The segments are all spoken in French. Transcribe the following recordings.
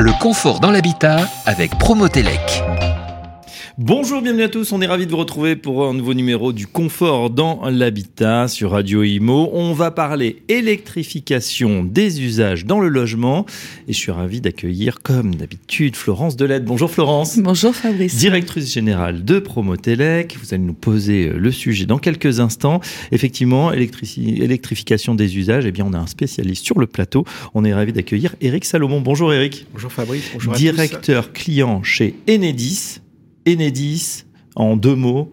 Le confort dans l'habitat avec Promotelec. Bonjour, bienvenue à tous. On est ravis de vous retrouver pour un nouveau numéro du confort dans l'habitat sur Radio Imo. On va parler électrification des usages dans le logement et je suis ravi d'accueillir, comme d'habitude, Florence Delette. Bonjour Florence. Bonjour Fabrice. Directrice générale de Promotelec. Vous allez nous poser le sujet dans quelques instants. Effectivement, électrification des usages. Eh bien, on a un spécialiste sur le plateau. On est ravi d'accueillir Eric Salomon. Bonjour Eric. Bonjour Fabrice. Bonjour Directeur client chez Enedis. Enedis, en deux mots,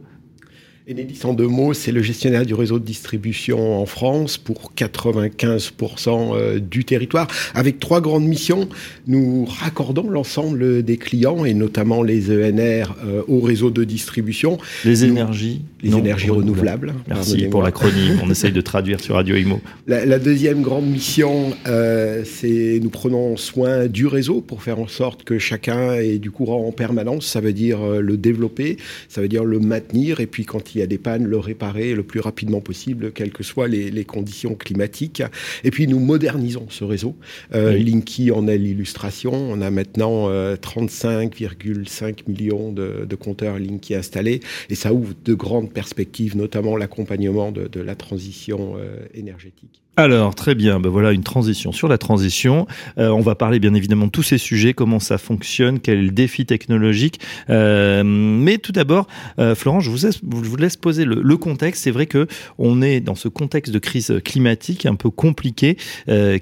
Enedis, en deux mots, c'est le gestionnaire du réseau de distribution en France pour 95% euh, du territoire. Avec trois grandes missions, nous raccordons l'ensemble des clients et notamment les ENR euh, au réseau de distribution. Les énergies Les énergies renouvelables. Merci pour l'acronyme. On essaye de traduire sur Radio Imo. La, deuxième grande mission, euh, c'est nous prenons soin du réseau pour faire en sorte que chacun ait du courant en permanence. Ça veut dire le développer, ça veut dire le maintenir et puis quand il il y a des pannes, le réparer le plus rapidement possible, quelles que soient les, conditions climatiques. Et puis nous modernisons ce réseau. Euh, Linky en est l'illustration. On a maintenant 35,5 euh, millions de, compteurs Linky installés et ça ouvre de grandes perspectives, notamment l'accompagnement de, la transition euh, énergétique. Alors, très bien, ben voilà une transition sur la transition. Euh, on va parler bien évidemment de tous ces sujets, comment ça fonctionne, quel défi technologique. Euh, mais tout d'abord, euh, Florent, je vous, vous, laisse poser le, contexte. C'est vrai que on est dans ce contexte de crise climatique un peu compliqué,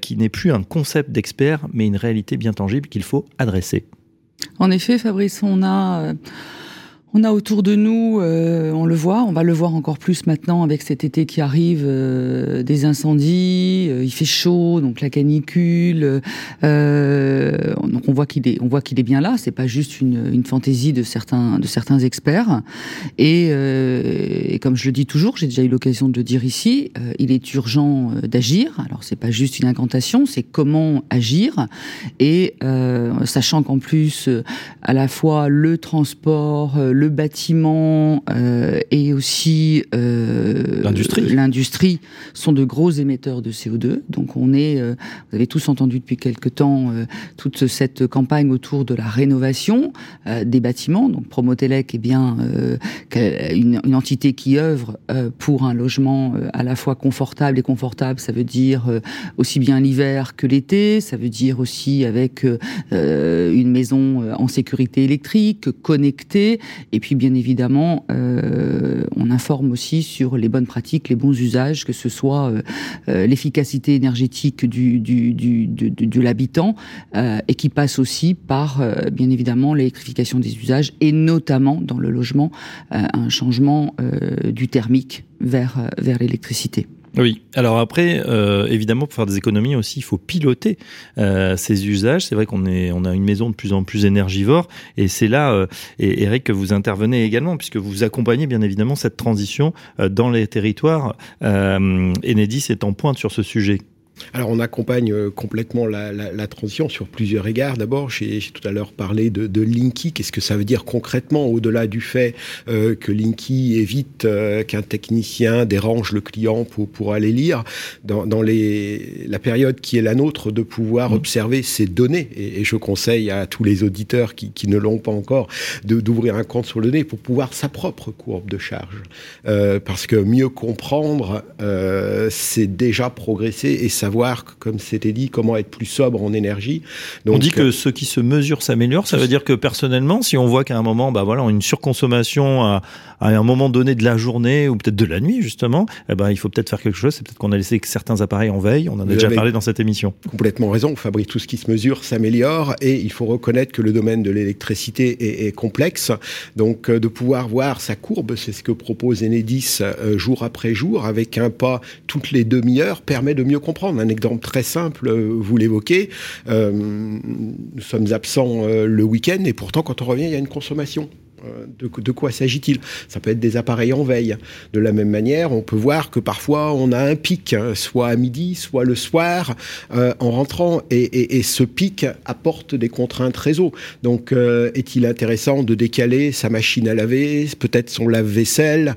qui n'est plus un concept d'expert, mais une réalité bien tangible qu'il faut adresser. En effet, Fabrice, on a on a autour de nous, euh, on le voit, on va le voir encore plus maintenant avec cet été qui arrive, euh, des incendies, euh, il fait chaud, donc la canicule. donc on voit qu'il est, on voit qu'il est bien là. C'est pas juste une, une, fantaisie de certains, de certains experts. Et, et comme je le dis toujours, j'ai déjà eu l'occasion de le dire ici, il est urgent d'agir. Alors c'est pas juste une incantation, c'est comment agir. Et sachant qu'en plus, à la fois le transport, le bâtiment euh, et aussi euh, l'industrie sont de gros émetteurs de CO2. Donc on est, euh, vous avez tous entendu depuis quelque temps toute cette campagne autour de la rénovation des bâtiments. Donc Promotelec est bien une, une, entité qui œuvre pour un logement à la fois confortable et confortable. Ça veut dire aussi bien l'hiver que l'été. Ça veut dire aussi avec une maison en sécurité électrique, connectée, et puis, bien évidemment, euh, on informe aussi sur les bonnes pratiques, les bons usages, que ce soit euh, euh, l'efficacité énergétique du, du, du, de, l'habitant, et qui passe aussi par, bien évidemment, l'électrification des usages, et notamment dans le logement, un changement du thermique vers, vers l'électricité. Oui, alors après, euh, évidemment, pour faire des économies aussi, il faut piloter euh, ces usages. C'est vrai qu'on est, on a une maison de plus en plus énergivore, et c'est là, euh, et Eric, que vous intervenez également, puisque vous accompagnez bien évidemment cette transition dans les territoires. Enedis est en pointe sur ce sujet. Alors on accompagne euh, complètement la, transition sur plusieurs égards. D'abord, j'ai tout à l'heure parlé de, Linky. Qu'est-ce que ça veut dire concrètement au-delà du fait euh, que Linky évite euh, qu'un technicien dérange le client pour, pour aller lire? Dans, dans les, la période qui est la nôtre de pouvoir mmh. observer ces données. Et, je conseille à tous les auditeurs qui, qui ne l'ont pas encore d'ouvrir un compte sur le données pour pouvoir sa propre courbe de charge. parce que mieux comprendre, c'est déjà progresser et ça savoir, comme c'était dit, comment être plus sobre en énergie. Donc, on dit que euh, ce qui se mesure s'améliore. Ça veut dire que personnellement, si on voit qu'à un moment, bah voilà, une surconsommation à, à, un moment donné de la journée ou peut-être de la nuit justement, eh ben il faut peut-être faire quelque chose. C'est peut-être qu'on a laissé certains appareils en veille. On en a déjà parlé dans cette émission. Complètement raison. Fabrique tout ce qui se mesure s'améliore et il faut reconnaître que le domaine de l'électricité est, est, complexe. Donc euh, de pouvoir voir sa courbe, c'est ce que propose Enedis euh, jour après jour avec un pas toutes les demi-heures permet de mieux comprendre. Un exemple très simple, euh, vous l'évoquez, euh, nous sommes absents euh, le week-end et pourtant quand on revient, il y a une consommation. De, de quoi s'agit-il? Ça peut être des appareils en veille. De la même manière, on peut voir que parfois on a un pic, hein, soit à midi, soit le soir, en rentrant, et, et, ce pic apporte des contraintes réseau. Donc, est-il intéressant de décaler sa machine à laver, peut-être son lave-vaisselle,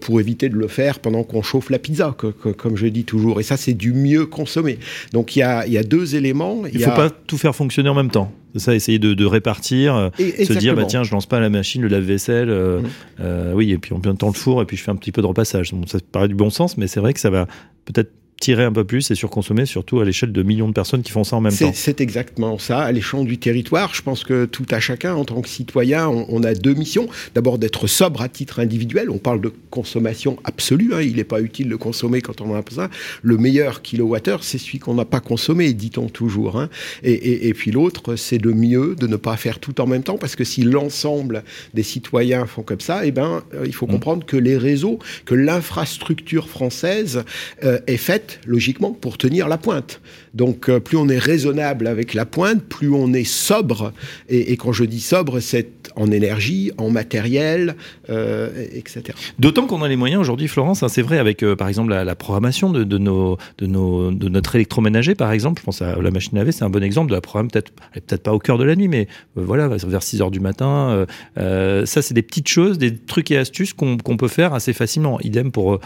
pour éviter de le faire pendant qu'on chauffe la pizza, comme je dis toujours. Et ça, c'est du mieux consommé. Donc il y a, y a, deux éléments. Il ne faut pas tout faire fonctionner en même temps. C'est ça, essayer de, de répartir, se dire bah tiens, je lance pas la machine, le lave-vaisselle, euh, mmh. euh, oui, et puis en même temps le four, et puis je fais un petit peu de repassage. ça paraît du bon sens, mais c'est vrai que ça va peut-être tirer un peu plus et surconsommer, surtout à l'échelle de millions de personnes qui font ça en même temps. C'est exactement ça, à l'échelle du territoire. Je pense que tout à chacun, en tant que citoyen, on, a deux missions. D'abord d'être sobre à titre individuel. On parle de consommation absolue. Hein. Il n'est pas utile de consommer quand on en a besoin. Le meilleur kilowattheure, c'est celui qu'on n'a pas consommé, dit-on toujours. Hein. Et, et, puis l'autre, c'est de mieux de ne pas faire tout en même temps, parce que si l'ensemble des citoyens font comme ça, eh ben, euh, il faut mmh. comprendre que les réseaux, que l'infrastructure française euh, est faite logiquement, pour tenir la pointe. Donc, euh, plus on est raisonnable avec la pointe, plus on est sobre. Et, quand je dis sobre, c'est en énergie, en matériel, euh, etc. D'autant qu'on a les moyens aujourd'hui, Florence. Hein, c'est vrai avec, euh, par exemple, la, programmation de, nos, de, nos, de notre électroménager, par exemple. Je pense à la machine à laver, c'est un bon exemple de la programme. Peut-être, peut-être pas au cœur de la nuit, mais voilà, vers 6 heures du matin. ça, c'est des petites choses, des trucs et astuces qu'on peut faire assez facilement. Idem pour,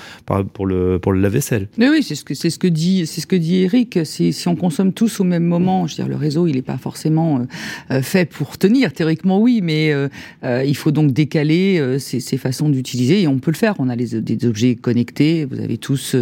pour le, pour le lave-vaisselle. Mais oui, c'est ce que c'est ce que dit c'est ce que dit Eric. Si, si on consomme tous au même moment, je veux dire le réseau il n'est pas forcément euh, euh, fait pour tenir. Théoriquement oui, mais euh, il faut donc décaler ces, ces, façons d'utiliser et on peut le faire. On a les, des objets connectés. Vous avez tous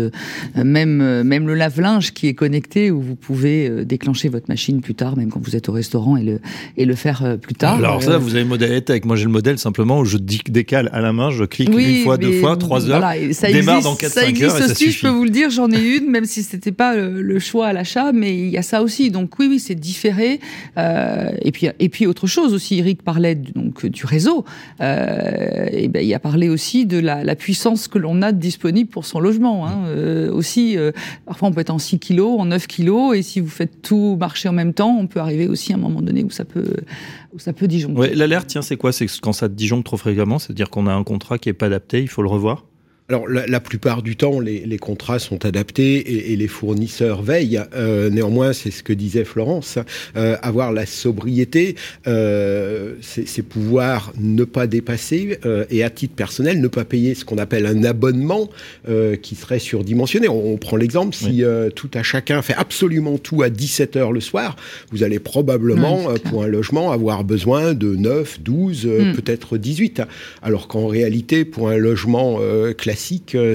même même le lave-linge qui est connecté où vous pouvez déclencher votre machine plus tard, même quand vous êtes au restaurant et le et le faire plus tard. Alors ça vous avez le modèle avec moi j'ai le modèle simplement où je décale à la main, je clique une fois, deux fois, trois heures, voilà, ça démarre existe, dans 4 5 heures et ça aussi, Je peux vous le dire, j'en ai une même si c'était pas le, choix à l'achat, mais il y a ça aussi. Donc oui, oui, c'est différé. Euh, et puis et puis autre chose aussi. Eric parlait donc du réseau. Euh, et ben il a parlé aussi de la, puissance que l'on a disponible pour son logement. Hein. Euh, aussi, parfois on peut être en 6 kilos, en 9 kilos, et si vous faites tout marcher en même temps, on peut arriver aussi à un moment donné où ça peut où ça peut disjoncter. l'alerte, tiens, c'est quoi? C'est quand ça disjoncte trop fréquemment, c'est-à-dire qu'on a un contrat qui est pas adapté, il faut le revoir? Alors la, plupart du temps, les, contrats sont adaptés et, les fournisseurs veillent. Euh, néanmoins, c'est ce que disait Florence, euh, avoir la sobriété, euh, c'est pouvoir ne pas dépasser et à titre personnel ne pas payer ce qu'on appelle un abonnement qui serait surdimensionné. On, prend l'exemple, si tout à chacun fait absolument tout à 17 heures le soir, vous allez probablement pour un logement avoir besoin de 9, 12, hmm. peut-être 18. Alors qu'en réalité, pour un logement classique,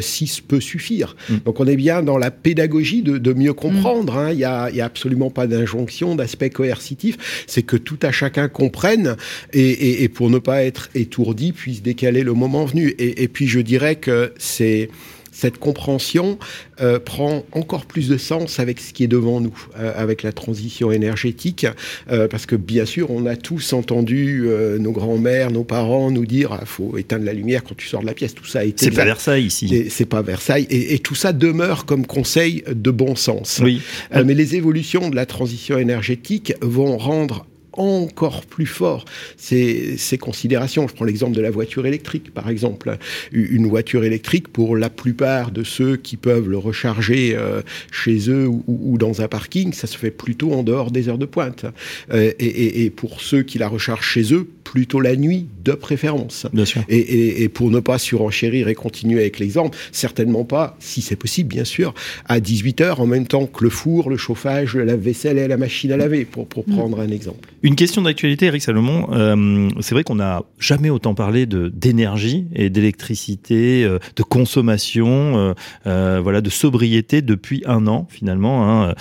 6 peut suffire. Mm. Donc on est bien dans la pédagogie de, mieux comprendre. Hein. Il n'y a, absolument pas d'injonction, d'aspect coercitif. C'est que tout à chacun comprenne et, pour ne pas être étourdi, puisse décaler le moment venu. et puis je dirais que c'est cette compréhension euh, prend encore plus de sens avec ce qui est devant nous, euh, avec la transition énergétique, euh, parce que bien sûr, on a tous entendu nos grands-mères, nos parents nous dire il faut éteindre la lumière quand tu sors de la pièce. Tout ça a été. C'est pas Versailles ici. C'est pas Versailles, et, tout ça demeure comme conseil de bon sens. Oui. mais les évolutions de la transition énergétique vont rendre encore plus fort ces, considérations. Je prends l'exemple de la voiture électrique, par exemple. Une voiture électrique, pour la plupart de ceux qui peuvent le recharger euh, chez eux ou, dans un parking, ça se fait plutôt en dehors des heures de pointe. Euh, et, et, pour ceux qui la rechargent chez eux, plutôt la nuit, de préférence. Bien sûr. Et, et pour ne pas surenchérir et continuer avec l'exemple, certainement pas, si c'est possible, bien sûr, à 18 heures en même temps que le four, le chauffage, la vaisselle et la machine à laver, pour, pour mm. prendre un exemple. Une question d'actualité, Eric Salomon. Euh, c'est vrai qu'on n'a jamais autant parlé de d'énergie et d'électricité, euh, de consommation, euh, voilà, de sobriété depuis un an finalement. Hein.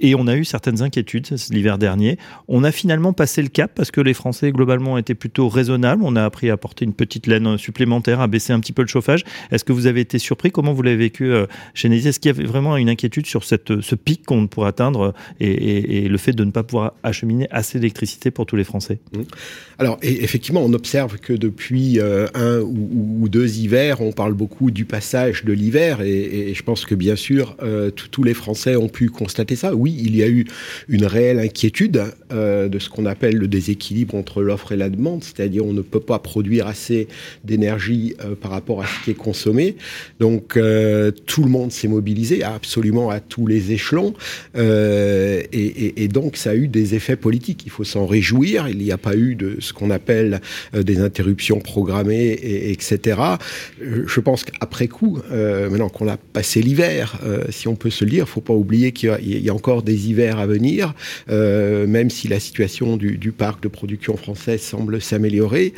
et on a eu certaines inquiétudes l'hiver dernier. On a finalement passé le cap parce que les Français globalement étaient plutôt raisonnables. On a appris à porter une petite laine supplémentaire, à baisser un petit peu le chauffage. Est-ce que vous avez été surpris? Comment vous l'avez vécu chez Nézi Est-ce qu'il y avait vraiment une inquiétude sur ce pic qu'on pourrait atteindre et, et le fait de ne pas pouvoir acheminer assez d'électricité pour tous les Français? Mmh. Alors effectivement, on observe que depuis euh, un ou, deux hivers, on parle beaucoup du passage de l'hiver et, je pense que bien sûr, euh, tous les Français ont pu constater ça. Oui, il y a eu une réelle inquiétude euh, de ce qu'on appelle le déséquilibre entre l'offre et la demande, c'est-à-dire on ne peut pas produire assez d'énergie euh, par rapport à ce qui est consommé. Donc euh, tout le monde s'est mobilisé absolument à tous les échelons et, donc ça a eu des effets politiques. Il faut s'en réjouir. Il n'y a pas eu de ce qu'on appelle des interruptions programmées, et, etc. Je pense qu'après coup, maintenant qu'on a passé l'hiver, si on peut se le dire, faut pas oublier qu'il y, y, a encore des hivers à venir, même la situation du, du, parc de production français semble s'améliorer.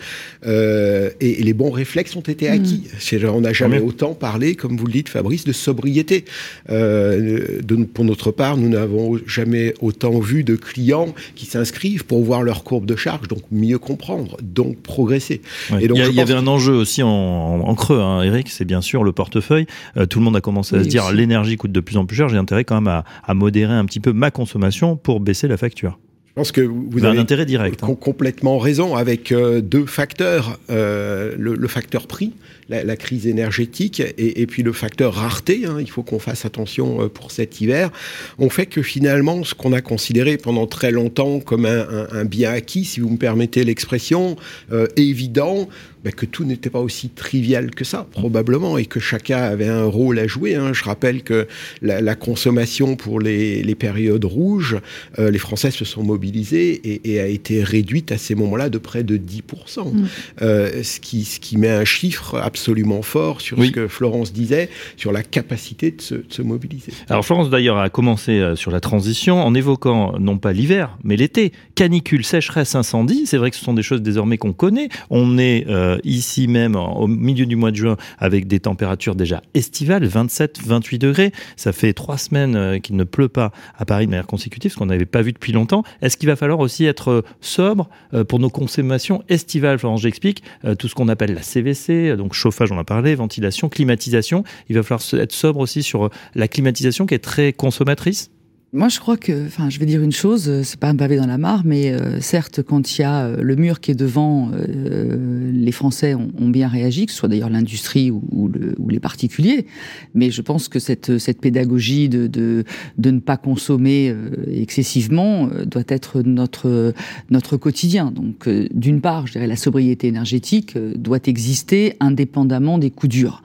Euh, et, et, les bons réflexes ont été acquis. Mmh. On n'a jamais autant parlé, comme vous le dites, Fabrice, de sobriété. Euh, de, pour notre part, nous n'avons jamais autant vu de clients qui s'inscrivent pour voir leur courbe de charge, donc mieux comprendre, donc progresser. Ouais. Et donc, il y, a, y avait un enjeu aussi en, en, en creux, hein, Eric, c'est bien sûr le portefeuille. Euh, tout le monde a commencé à oui, se dire l'énergie coûte de plus en plus cher, j'ai intérêt quand même à, à modérer un petit peu ma consommation pour baisser la facture. Je pense que vous avez un intérêt direct. Com complètement raison avec euh, deux facteurs. Euh, le, le, facteur prix, la, la crise énergétique, et, et, puis le facteur rareté, hein, il faut qu'on fasse attention euh, pour cet hiver, on fait que finalement, ce qu'on a considéré pendant très longtemps comme un, un, un, bien acquis, si vous me permettez l'expression, euh, évident, ben, que tout n'était pas aussi trivial que ça, probablement, et que chacun avait un rôle à jouer. Hein. Je rappelle que la, la consommation pour les, les périodes rouges, euh, les Français se sont mobilisés et, et, a été réduite à ces moments-là de près de 10%. Mmh. Euh, ce, qui, ce qui met un chiffre absolument fort sur oui. ce que Florence disait, sur la capacité de se, de se mobiliser. Alors Florence d'ailleurs a commencé euh, sur la transition en évoquant non pas l'hiver, mais l'été. Canicule, sécheresse, incendie, c'est vrai que ce sont des choses désormais qu'on connaît. On est euh, ici même au milieu du mois de juin avec des températures déjà estivales, 27, 28 degrés. Ça fait trois semaines euh, qu'il ne pleut pas à Paris de manière consécutive, ce qu'on n'avait pas vu depuis longtemps. Est-ce qu'il va falloir aussi être euh, sobre pour nos consommations estivales Florence, j'explique tout ce qu'on appelle la CVC, donc chauffage, on a parlé, ventilation, climatisation. Il va falloir être sobre aussi sur la climatisation qui est très consommatrice moi, je crois que, enfin, je vais dire une chose, c'est pas un pavé dans la mare, mais euh, certes, quand il y a euh, le mur qui est devant, euh, les Français ont, ont, bien réagi, que ce soit d'ailleurs l'industrie ou, le, ou, les particuliers. Mais je pense que cette, cette pédagogie de, de, de ne pas consommer euh, excessivement euh, doit être notre, notre quotidien. Donc, euh, d'une part, je dirais la sobriété énergétique doit exister indépendamment des coups durs.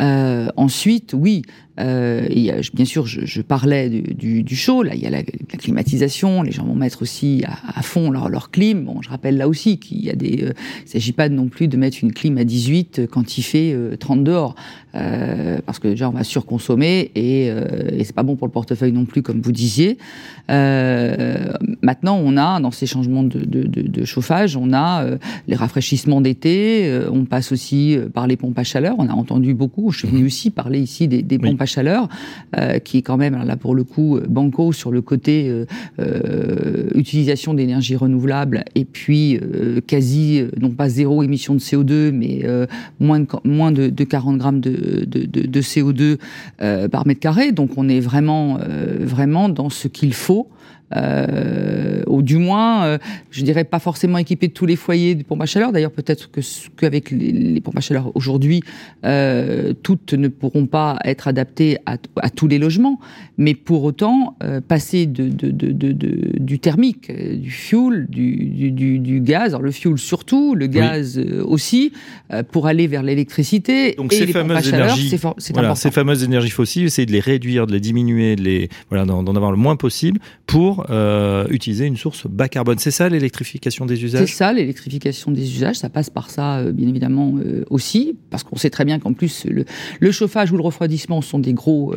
Euh, ensuite, oui, euh, a, bien sûr, je, je parlais du, du, du, chaud. Là, il y a la, la, climatisation. Les gens vont mettre aussi à, à fond leur, leur clim. Bon, je rappelle là aussi qu'il y a des. Euh, il s'agit pas non plus de mettre une clim à 18 quand il fait 30 dehors, parce que déjà on va surconsommer et, et c'est pas bon pour le portefeuille non plus, comme vous disiez. maintenant, on a dans ces changements de, de, de chauffage, on a les rafraîchissements d'été. on passe aussi par les pompes à chaleur. On a entendu beaucoup. Je suis venu aussi parler ici des, des pompes oui. à chaleur, euh, qui est quand même là pour le coup banco sur le côté euh, euh, utilisation d'énergie renouvelable et puis euh, quasi non pas zéro émission de CO2 mais euh, moins de moins de, de 40 grammes de, de, de CO2 euh, par mètre carré. Donc on est vraiment vraiment dans ce qu'il faut euh, ou du moins, euh, je dirais pas forcément équipé de tous les foyers de pompes à chaleur. D'ailleurs, peut-être que qu'avec les, les, pompes à chaleur aujourd'hui, euh, toutes ne pourront pas être adaptées à, à, tous les logements, mais pour autant, passer de, de, de, du thermique, du fuel, du, du, du, gaz, alors le fuel surtout, le gaz oui. Aussi, pour aller vers l'électricité. Donc et ces les fameuses énergies, c'est voilà, ces fameuses énergies fossiles, essayer de les réduire, de les diminuer, de les voilà, d'en avoir le moins possible pour euh, utiliser une source bas carbone. C'est ça l'électrification des usages? C'est ça l'électrification des usages. Ça passe par ça, euh, bien évidemment, euh, aussi, parce qu'on sait très bien qu'en plus, le, le, chauffage ou le refroidissement sont des gros,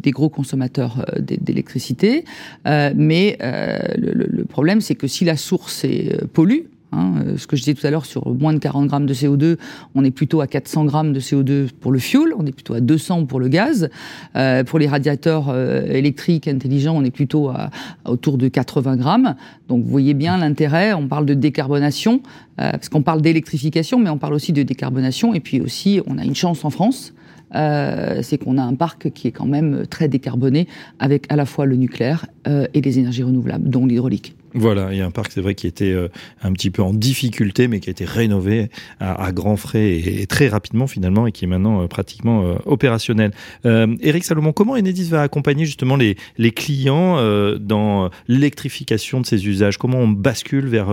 des gros consommateurs d'électricité. Mais le, le, problème, c'est que si la source est pollue, Hein, euh, ce que je disais tout à l'heure sur moins de 40 grammes de CO2, on est plutôt à 400 grammes de CO2 pour le fuel, on est plutôt à 200 pour le gaz. Euh, pour les radiateurs euh, électriques intelligents, on est plutôt à, autour de 80 grammes. Donc vous voyez bien l'intérêt, on parle de décarbonation, parce qu'on parle d'électrification, mais on parle aussi de décarbonation. Et puis aussi, on a une chance en France, c'est qu'on a un parc qui est quand même très décarboné avec à la fois le nucléaire et les énergies renouvelables, dont l'hydraulique. Voilà, il y a un parc, c'est vrai, qui était euh, un petit peu en difficulté, mais qui a été rénové à, grands frais et, très rapidement finalement, et qui est maintenant euh, pratiquement euh, opérationnel. Eric Salomon, comment Enedis va accompagner justement les, les clients dans l'électrification de ces usages? Comment on bascule vers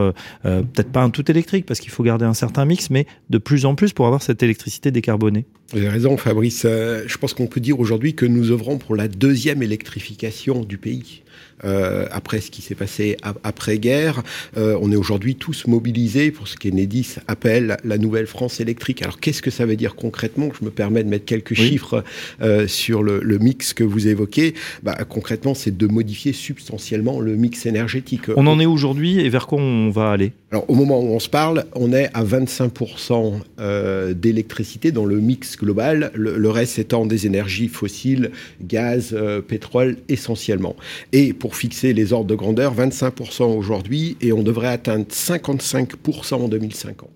peut-être pas un tout électrique, parce qu'il faut garder un certain mix, mais de plus en plus pour avoir cette électricité décarbonée? Vous avez raison, Fabrice. je pense qu'on peut dire aujourd'hui que nous œuvrons pour la deuxième électrification du pays. Euh, après ce qui s'est passé après-guerre. Euh, on est aujourd'hui tous mobilisés pour ce qu'Enedis appelle la nouvelle France électrique. Alors qu'est-ce que ça veut dire concrètement? Je me permets de mettre quelques chiffres euh, sur le, le, mix que vous évoquez. Bah, concrètement, c'est de modifier substantiellement le mix énergétique. On en est aujourd'hui et vers quoi on va aller? Alors au moment où on se parle, on est à 25% euh, d'électricité dans le mix global, le, le, reste étant des énergies fossiles, gaz, pétrole essentiellement. Et pour fixer les ordres de grandeur, 25% aujourd'hui, et on devrait atteindre 55% en 2050.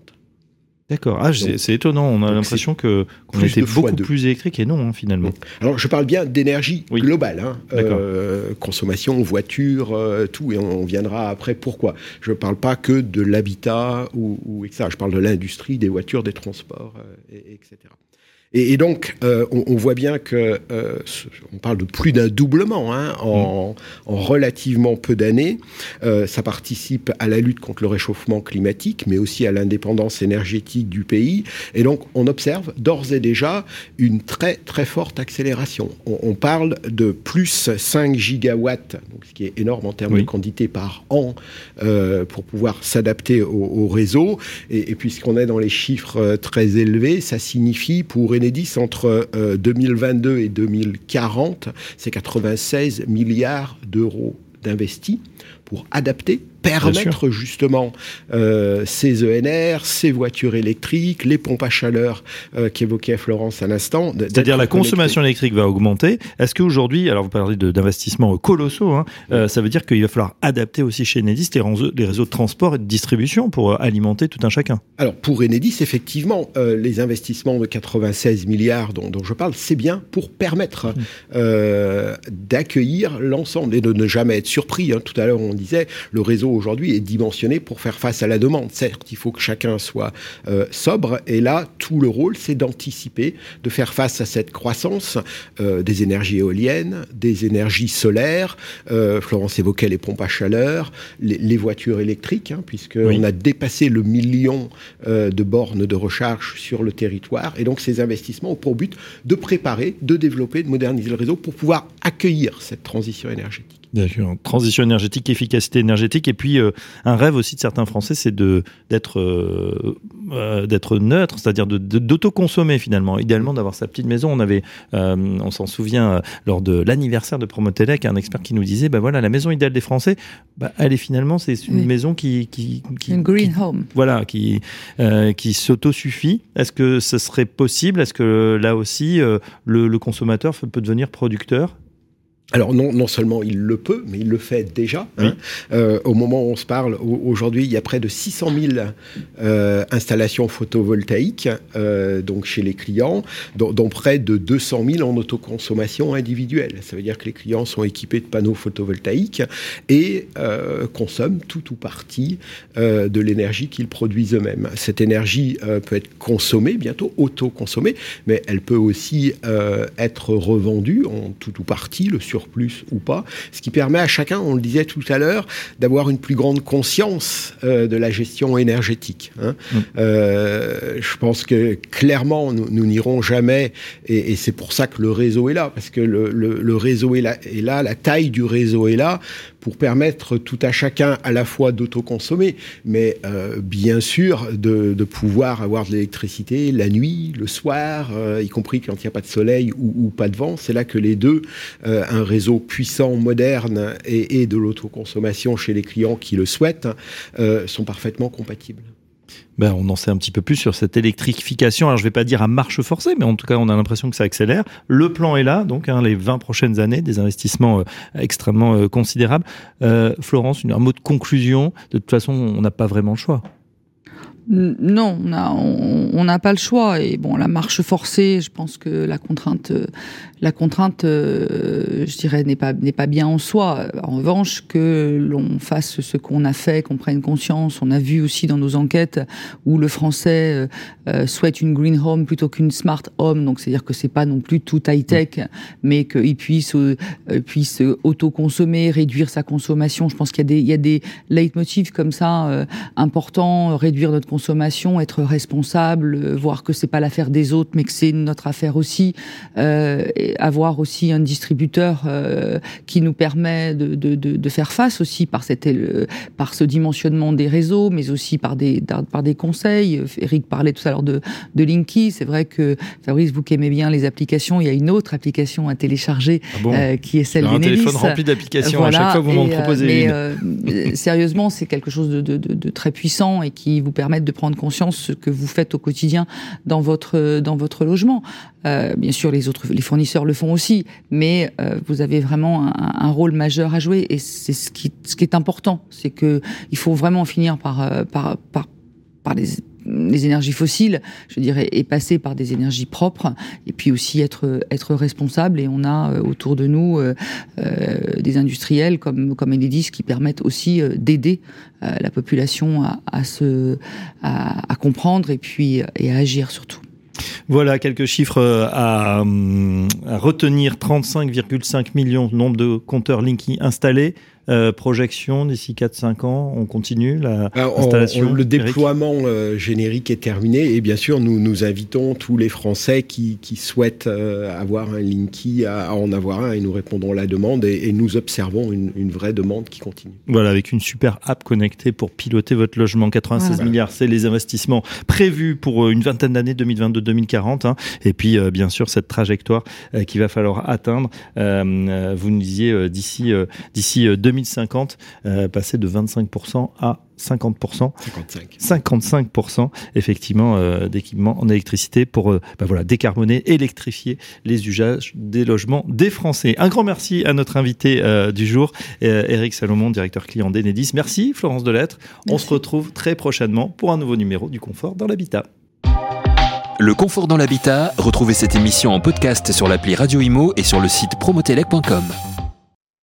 D'accord. Ah, c'est étonnant. On a l'impression que qu'on était beaucoup plus électrique et non, hein, finalement. Alors, je parle bien d'énergie globale. Hein. Euh, consommation, voiture, euh, tout. Et on, viendra après pourquoi. Je ne parle pas que de l'habitat ou, ou, etc. Je parle de l'industrie, des voitures, des transports, euh, etc. Et, donc, on, voit bien que on parle de plus d'un doublement hein, en, en, relativement peu d'années. Ça participe à la lutte contre le réchauffement climatique, mais aussi à l'indépendance énergétique du pays. Et donc, on observe d'ores et déjà une très très forte accélération. On, on parle de plus 5 gigawatts, donc ce qui est énorme en termes de quantité par an, euh, pour pouvoir s'adapter au, au, réseau. Et, et puisqu'on est dans les chiffres euh, très élevés, ça signifie pour Enedis entre 2022 euh, et 2040, c'est 96 milliards d'euros d'investis pour adapter permettre justement euh, ces ENR, ces voitures électriques, les pompes à chaleur euh, qu'évoquait Florence à l'instant. C'est-à-dire la consommation électrique va augmenter. Est-ce qu'aujourd'hui, alors vous parlez d'investissements colossaux, hein, euh, ça veut dire qu'il va falloir adapter aussi chez Enedis les, réseaux, les réseaux de transport et de distribution pour alimenter tout un chacun Alors pour Enedis, effectivement, les investissements de 96 milliards dont, dont je parle, c'est bien pour permettre mmh. d'accueillir l'ensemble et de ne jamais être surpris. Hein. Tout à l'heure, on disait, le réseau aujourd'hui est dimensionné pour faire face à la demande. Certes, il faut que chacun soit euh, sobre, et là, tout le rôle, c'est d'anticiper, de faire face à cette croissance euh, des énergies éoliennes, des énergies solaires. Euh, Florence évoquait les pompes à chaleur, les, les voitures électriques, hein, puisqu'on a dépassé le million de bornes de recharge sur le territoire, et donc ces investissements ont pour but de préparer, de développer, de moderniser le réseau pour pouvoir accueillir cette transition énergétique. Bien sûr. Transition énergétique, efficacité énergétique, et puis euh, un rêve aussi de certains Français, c'est de d'être euh, euh, d'être neutre, c'est-à-dire d'autoconsommer finalement. Idéalement, d'avoir sa petite maison. On avait, on s'en souvient lors de l'anniversaire de Promotelec, un expert qui nous disait, ben voilà, la maison idéale des Français, bah, elle est finalement c'est une maison qui qui, qui une green home. Voilà, qui qui s'autosuffit. Est-ce que ce serait possible? Est-ce que là aussi le, le consommateur peut devenir producteur? Alors non, non seulement il le peut, mais il le fait déjà. Hein. Euh, au moment où on se parle, aujourd'hui, il y a près de 600 000 euh, installations photovoltaïques euh, donc chez les clients, dont, dont, près de 200 000 en autoconsommation individuelle. Ça veut dire que les clients sont équipés de panneaux photovoltaïques et consomment tout ou partie de l'énergie qu'ils produisent eux-mêmes. Cette énergie peut être consommée bientôt, autoconsommée, mais elle peut aussi être revendue en tout ou partie, le sur plus ou pas, ce qui permet à chacun, on le disait tout à l'heure, d'avoir une plus grande conscience euh, de la gestion énergétique. Hein. Mm. Euh, je pense que clairement, nous n'irons jamais, et, et c'est pour ça que le réseau est là, parce que le, le, le réseau est là, est là, la taille du réseau est là, pour permettre tout à chacun à la fois d'autoconsommer, mais euh, bien sûr de, pouvoir avoir de l'électricité la nuit, le soir, euh, y compris quand il n'y a pas de soleil ou, pas de vent. C'est là que les deux, euh, un réseau puissant, moderne et, de l'autoconsommation chez les clients qui le souhaitent, sont parfaitement compatibles ben, on en sait un petit peu plus sur cette électrification. Alors, je vais pas dire à marche forcée, mais en tout cas, on a l'impression que ça accélère. Le plan est là, donc hein, les 20 prochaines années, des investissements euh, extrêmement euh, considérables. Euh, Florence, un mot de conclusion. De toute façon, on n'a pas vraiment le choix. Non, on n'a pas le choix. Et bon, la marche forcée, je pense que la contrainte, la contrainte, euh, je dirais, n'est pas n'est pas bien en soi. En revanche, que l'on fasse ce qu'on a fait, qu'on prenne conscience. On a vu aussi dans nos enquêtes où le Français euh, euh, souhaite une green home plutôt qu'une smart home. Donc, c'est-à-dire que c'est pas non plus tout high tech, mais qu'il puisse puisse auto-consommer, réduire sa consommation. Je pense qu'il y a des il y a des leitmotifs comme ça importants, réduire notre consommation consommation, être responsable, euh, voir que c'est pas l'affaire des autres, mais que c'est notre affaire aussi, euh, avoir aussi un distributeur euh, qui nous permet de, de, de, de, faire face aussi par cette euh, par ce dimensionnement des réseaux, mais aussi par des par des conseils. Eric parlait tout à l'heure de de Linky. C'est vrai que Fabrice, vous qui aimez bien les applications, il y a une autre application à télécharger ah euh, qui est celle Un téléphone rempli d'applications. à chaque fois, vous m'en proposez mais, une. sérieusement, c'est quelque chose de, de, très puissant et qui vous permet de prendre conscience ce que vous faites au quotidien dans votre dans votre logement. Euh, bien sûr, les autres les fournisseurs le font aussi, mais euh, vous avez vraiment un, un, rôle majeur à jouer et c'est ce qui ce qui est important, c'est que il faut vraiment finir par euh, par par par les les énergies fossiles, je dirais, et passer par des énergies propres, et puis aussi être être responsable. Et on a euh, autour de nous euh, euh, des industriels comme comme Enedis qui permettent aussi d'aider la population à, à se à, à comprendre et puis et à agir surtout. Voilà quelques chiffres à, à retenir 35,5 millions nombre de compteurs Linky installés, euh, projection d'ici 4-5 ans, on continue la installation. le déploiement euh, générique est terminé et bien sûr nous nous invitons tous les Français qui, qui souhaitent euh, avoir un Linky à, en avoir un et nous répondons à la demande et, et nous observons une, une, vraie demande qui continue. Voilà, avec une super app connectée pour piloter votre logement. 96 voilà. milliards, c'est les investissements prévus pour une vingtaine d'années, 2022-2040. Hein. Et puis bien sûr cette trajectoire qu'il va falloir atteindre. vous nous disiez d'ici d'ici 2000 2050, euh, passer de 25% à 50%, 55, 55% effectivement euh, d'équipements en électricité pour euh, bah voilà décarboner, électrifier les usages des logements des Français. Un grand merci à notre invité euh, du jour, Eric Salomon, directeur client d'Enedis. Merci Florence Delettre. On se retrouve très prochainement pour un nouveau numéro du confort dans l'habitat. Le confort dans l'habitat, retrouvez cette émission en podcast sur l'appli Radio Imo et sur le site promotelec.com.